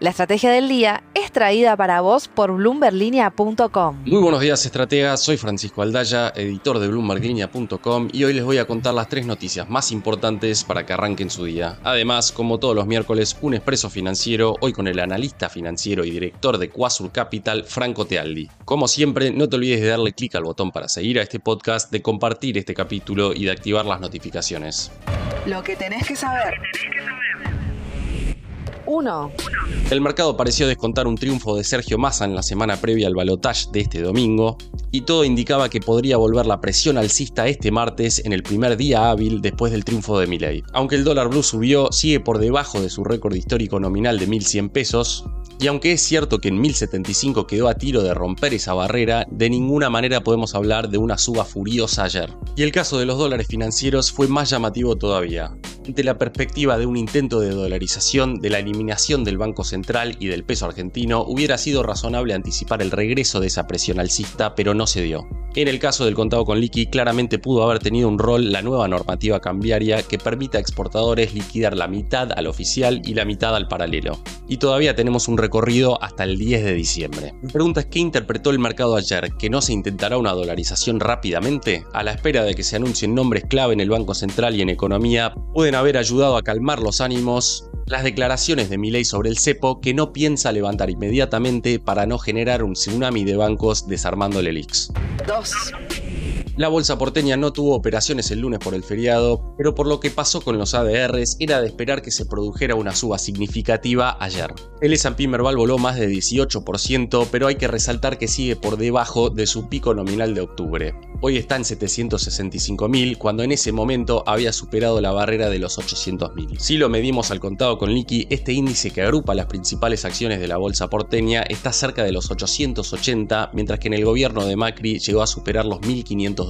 La estrategia del día es traída para vos por bloomberlinia.com. Muy buenos días, estrategas. Soy Francisco Aldaya, editor de bloomberlinia.com y hoy les voy a contar las tres noticias más importantes para que arranquen su día. Además, como todos los miércoles, un expreso financiero, hoy con el analista financiero y director de Quasur Capital, Franco Tealdi. Como siempre, no te olvides de darle clic al botón para seguir a este podcast, de compartir este capítulo y de activar las notificaciones. Lo que tenés que saber. 1. El mercado pareció descontar un triunfo de Sergio Massa en la semana previa al balotaje de este domingo, y todo indicaba que podría volver la presión alcista este martes en el primer día hábil después del triunfo de Milei. Aunque el dólar blue subió, sigue por debajo de su récord histórico nominal de 1.100 pesos, y aunque es cierto que en 1075 quedó a tiro de romper esa barrera, de ninguna manera podemos hablar de una suba furiosa ayer. Y el caso de los dólares financieros fue más llamativo todavía. Ante la perspectiva de un intento de dolarización, de la eliminación del Banco Central y del peso argentino, hubiera sido razonable anticipar el regreso de esa presión alcista, pero no se dio. En el caso del contado con liqui, claramente pudo haber tenido un rol la nueva normativa cambiaria que permite a exportadores liquidar la mitad al oficial y la mitad al paralelo. Y todavía tenemos un recorrido hasta el 10 de diciembre. Mi pregunta es qué interpretó el mercado ayer, que no se intentará una dolarización rápidamente, a la espera de que se anuncien nombres clave en el Banco Central y en economía, pueden haber ayudado a calmar los ánimos las declaraciones de Milei sobre el cepo que no piensa levantar inmediatamente para no generar un tsunami de bancos desarmando el ELIX. 2. La bolsa porteña no tuvo operaciones el lunes por el feriado, pero por lo que pasó con los ADRs era de esperar que se produjera una suba significativa ayer. El S&P Merval voló más de 18%, pero hay que resaltar que sigue por debajo de su pico nominal de octubre. Hoy está en 765.000, cuando en ese momento había superado la barrera de los 800.000. Si lo medimos al contado con liqui, este índice que agrupa las principales acciones de la bolsa porteña está cerca de los 880, mientras que en el gobierno de Macri llegó a superar los 1.500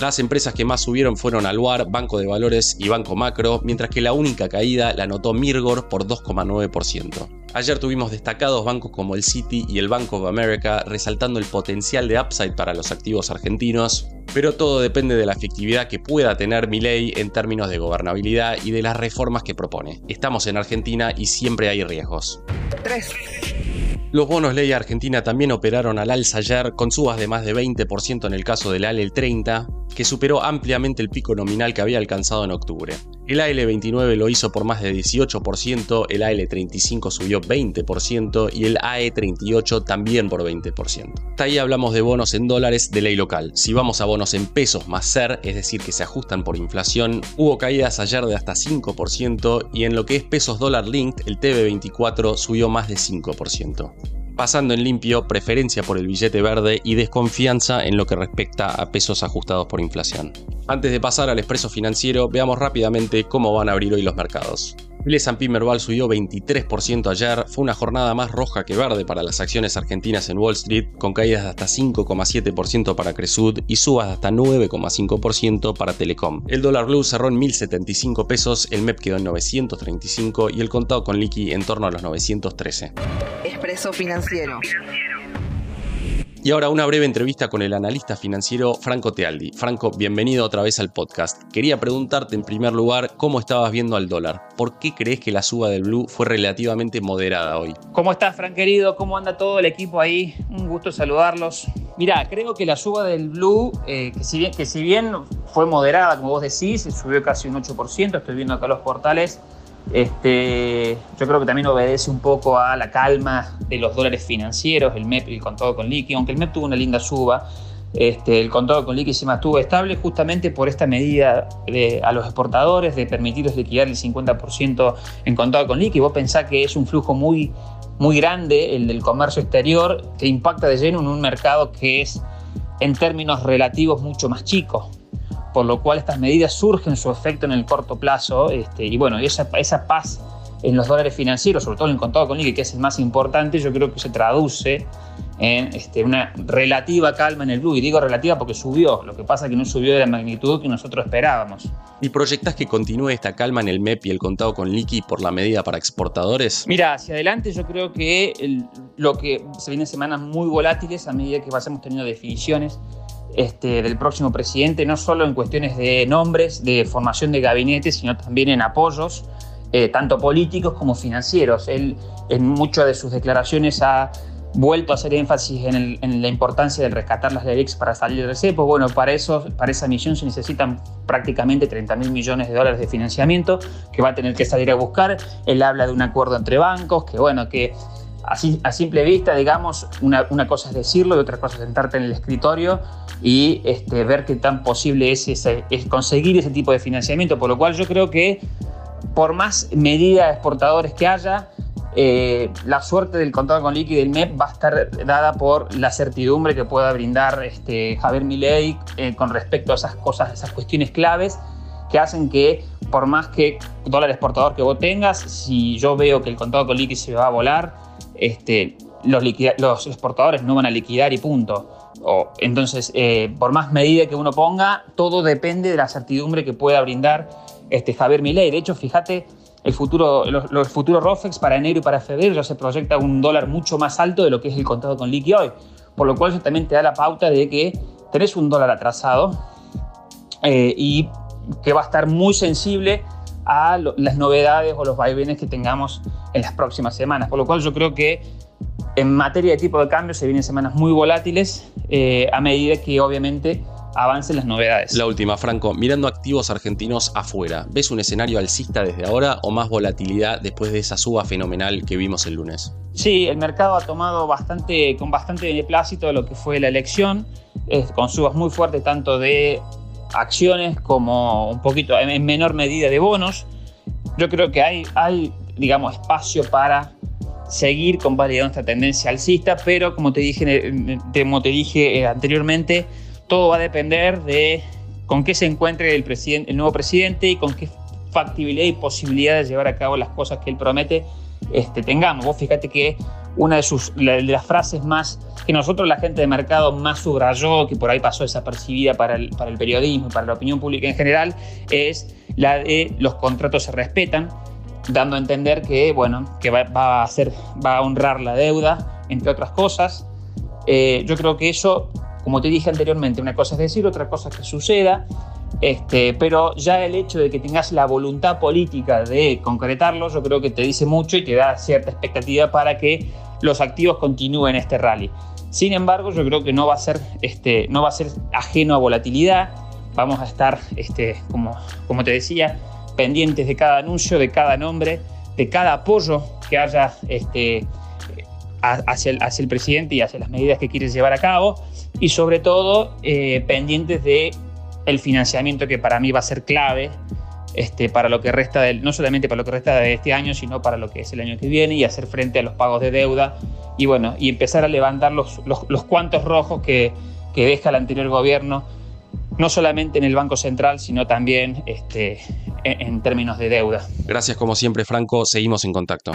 Las empresas que más subieron fueron Aluar, Banco de Valores y Banco Macro, mientras que la única caída la anotó Mirgor por 2,9%. Ayer tuvimos destacados bancos como el Citi y el Bank of America, resaltando el potencial de upside para los activos argentinos, pero todo depende de la efectividad que pueda tener ley en términos de gobernabilidad y de las reformas que propone. Estamos en Argentina y siempre hay riesgos. 3. Los bonos ley argentina también operaron al alza ayer con subas de más de 20% en el caso del AL 30, que superó ampliamente el pico nominal que había alcanzado en octubre. El AL29 lo hizo por más de 18%, el AL35 subió 20% y el AE38 también por 20%. Hasta ahí hablamos de bonos en dólares de ley local. Si vamos a bonos en pesos más SER, es decir, que se ajustan por inflación, hubo caídas ayer de hasta 5% y en lo que es pesos dólar linked, el TB24 subió más de 5% pasando en limpio preferencia por el billete verde y desconfianza en lo que respecta a pesos ajustados por inflación. Antes de pasar al expreso financiero, veamos rápidamente cómo van a abrir hoy los mercados. El S&P Merval subió 23% ayer, fue una jornada más roja que verde para las acciones argentinas en Wall Street, con caídas de hasta 5,7% para Cresud y subas de hasta 9,5% para Telecom. El dólar blue cerró en 1.075 pesos, el MEP quedó en 935 y el contado con liqui en torno a los 913. Expreso financiero. Y ahora una breve entrevista con el analista financiero Franco Tealdi. Franco, bienvenido otra vez al podcast. Quería preguntarte en primer lugar cómo estabas viendo al dólar. ¿Por qué crees que la suba del blue fue relativamente moderada hoy? ¿Cómo estás, Fran querido? ¿Cómo anda todo el equipo ahí? Un gusto saludarlos. Mira, creo que la suba del blue, eh, que, si bien, que si bien fue moderada, como vos decís, subió casi un 8%, estoy viendo acá los portales, este, yo creo que también obedece un poco a la calma de los dólares financieros, el MEP y el contado con liqui, aunque el MEP tuvo una linda suba, este, el contado con liqui se mantuvo estable justamente por esta medida a los exportadores de permitirles liquidar el 50% en contado con liqui. Vos pensás que es un flujo muy, muy grande el del comercio exterior que impacta de lleno en un mercado que es en términos relativos mucho más chico por lo cual estas medidas surgen su efecto en el corto plazo este, y bueno, esa, esa paz en los dólares financieros, sobre todo en el contado con liqui, que es el más importante, yo creo que se traduce en este, una relativa calma en el blue. Y digo relativa porque subió, lo que pasa es que no subió de la magnitud que nosotros esperábamos. ¿Y proyectas que continúe esta calma en el MEP y el contado con liqui por la medida para exportadores? Mira, hacia adelante yo creo que lo que se vienen semanas muy volátiles a medida que vayamos teniendo definiciones este, del próximo presidente, no solo en cuestiones de nombres, de formación de gabinete, sino también en apoyos eh, tanto políticos como financieros. Él en muchas de sus declaraciones ha vuelto a hacer énfasis en, la importancia de rescatar las LELIX para salir del cepo. Bueno, para, eso, para esa misión se necesitan prácticamente 30 mil millones de dólares de financiamiento que va a tener que salir a buscar. Él habla de un acuerdo entre bancos, que bueno, que así, a simple vista, digamos, una, cosa es decirlo y otra cosa es sentarte en el escritorio y este, ver qué tan posible es, es conseguir ese tipo de financiamiento. Por lo cual yo creo que por más medidas de exportadores que haya, eh, la suerte del contrato con líquido del MEP va a estar dada por la certidumbre que pueda brindar este, Javier Milei eh, con respecto a esas cosas, esas cuestiones claves que hacen que por más que dólar exportador que vos tengas, si yo veo que el contrato con líquido se va a volar, este, los, exportadores no van a liquidar y punto. O, entonces, eh, por más medida que uno ponga, todo depende de la certidumbre que pueda brindar este, Javier Milei. De hecho, fíjate, el futuro, los, futuros ROFEX para enero y para febrero ya se proyecta un dólar mucho más alto de lo que es el contado con liqui hoy. Por lo cual eso también te da la pauta de que tenés un dólar atrasado eh, y que va a estar muy sensible a las novedades o los vaivenes que tengamos en las próximas semanas. Por lo cual yo creo que en materia de tipo de cambio se vienen semanas muy volátiles eh, a medida que obviamente avancen las novedades. La última, Franco, mirando activos argentinos afuera, ¿ves un escenario alcista desde ahora o más volatilidad después de esa suba fenomenal que vimos el lunes? Sí, el mercado ha tomado bastante, con bastante beneplácito lo que fue la elección, con subas muy fuertes tanto de acciones como un poquito en menor medida de bonos. Yo creo que hay, hay digamos, espacio para seguir convalidando esta tendencia alcista, pero como te dije, como te dije eh, anteriormente, todo va a depender de con qué se encuentre el, el nuevo presidente y con qué factibilidad y posibilidad de llevar a cabo las cosas que él promete este, tengamos. Vos fíjate que una de, sus, de las frases más que nosotros, la gente de mercado, más subrayó, que por ahí pasó desapercibida para el, para el periodismo y para la opinión pública en general, es la de los contratos se respetan, dando a entender que, bueno, que va, a, hacer, va a honrar la deuda, entre otras cosas. Eh, yo creo que eso como te dije anteriormente, una cosa es decir, otra cosa es que suceda, este, pero ya el hecho de que tengas la voluntad política de concretarlo, yo creo que te dice mucho y te da cierta expectativa para que los activos continúen este rally. Sin embargo, yo creo que no va a ser, este, no va a ser ajeno a volatilidad. Vamos a estar, este, como, te decía, pendientes de cada anuncio, de cada nombre, de cada apoyo que haya hacia, el, hacia el presidente y hacia las medidas que quiere llevar a cabo y sobre todo eh, pendientes de el financiamiento que para mí va a ser clave este, para lo que resta del, no solamente para lo que resta de este año, sino para lo que es el año que viene y hacer frente a los pagos de deuda y bueno, y empezar a levantar los, los, cuantos rojos que, que, deja el anterior gobierno, no solamente en el Banco Central, sino también este, en, en términos de deuda. Gracias como siempre, Franco, seguimos en contacto.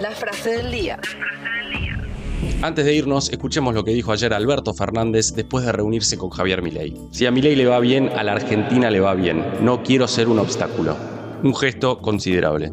La frase del día. Antes de irnos, escuchemos lo que dijo ayer Alberto Fernández después de reunirse con Javier Milei. Si a Milei le va bien, a la Argentina le va bien. No quiero ser un obstáculo. Un gesto considerable.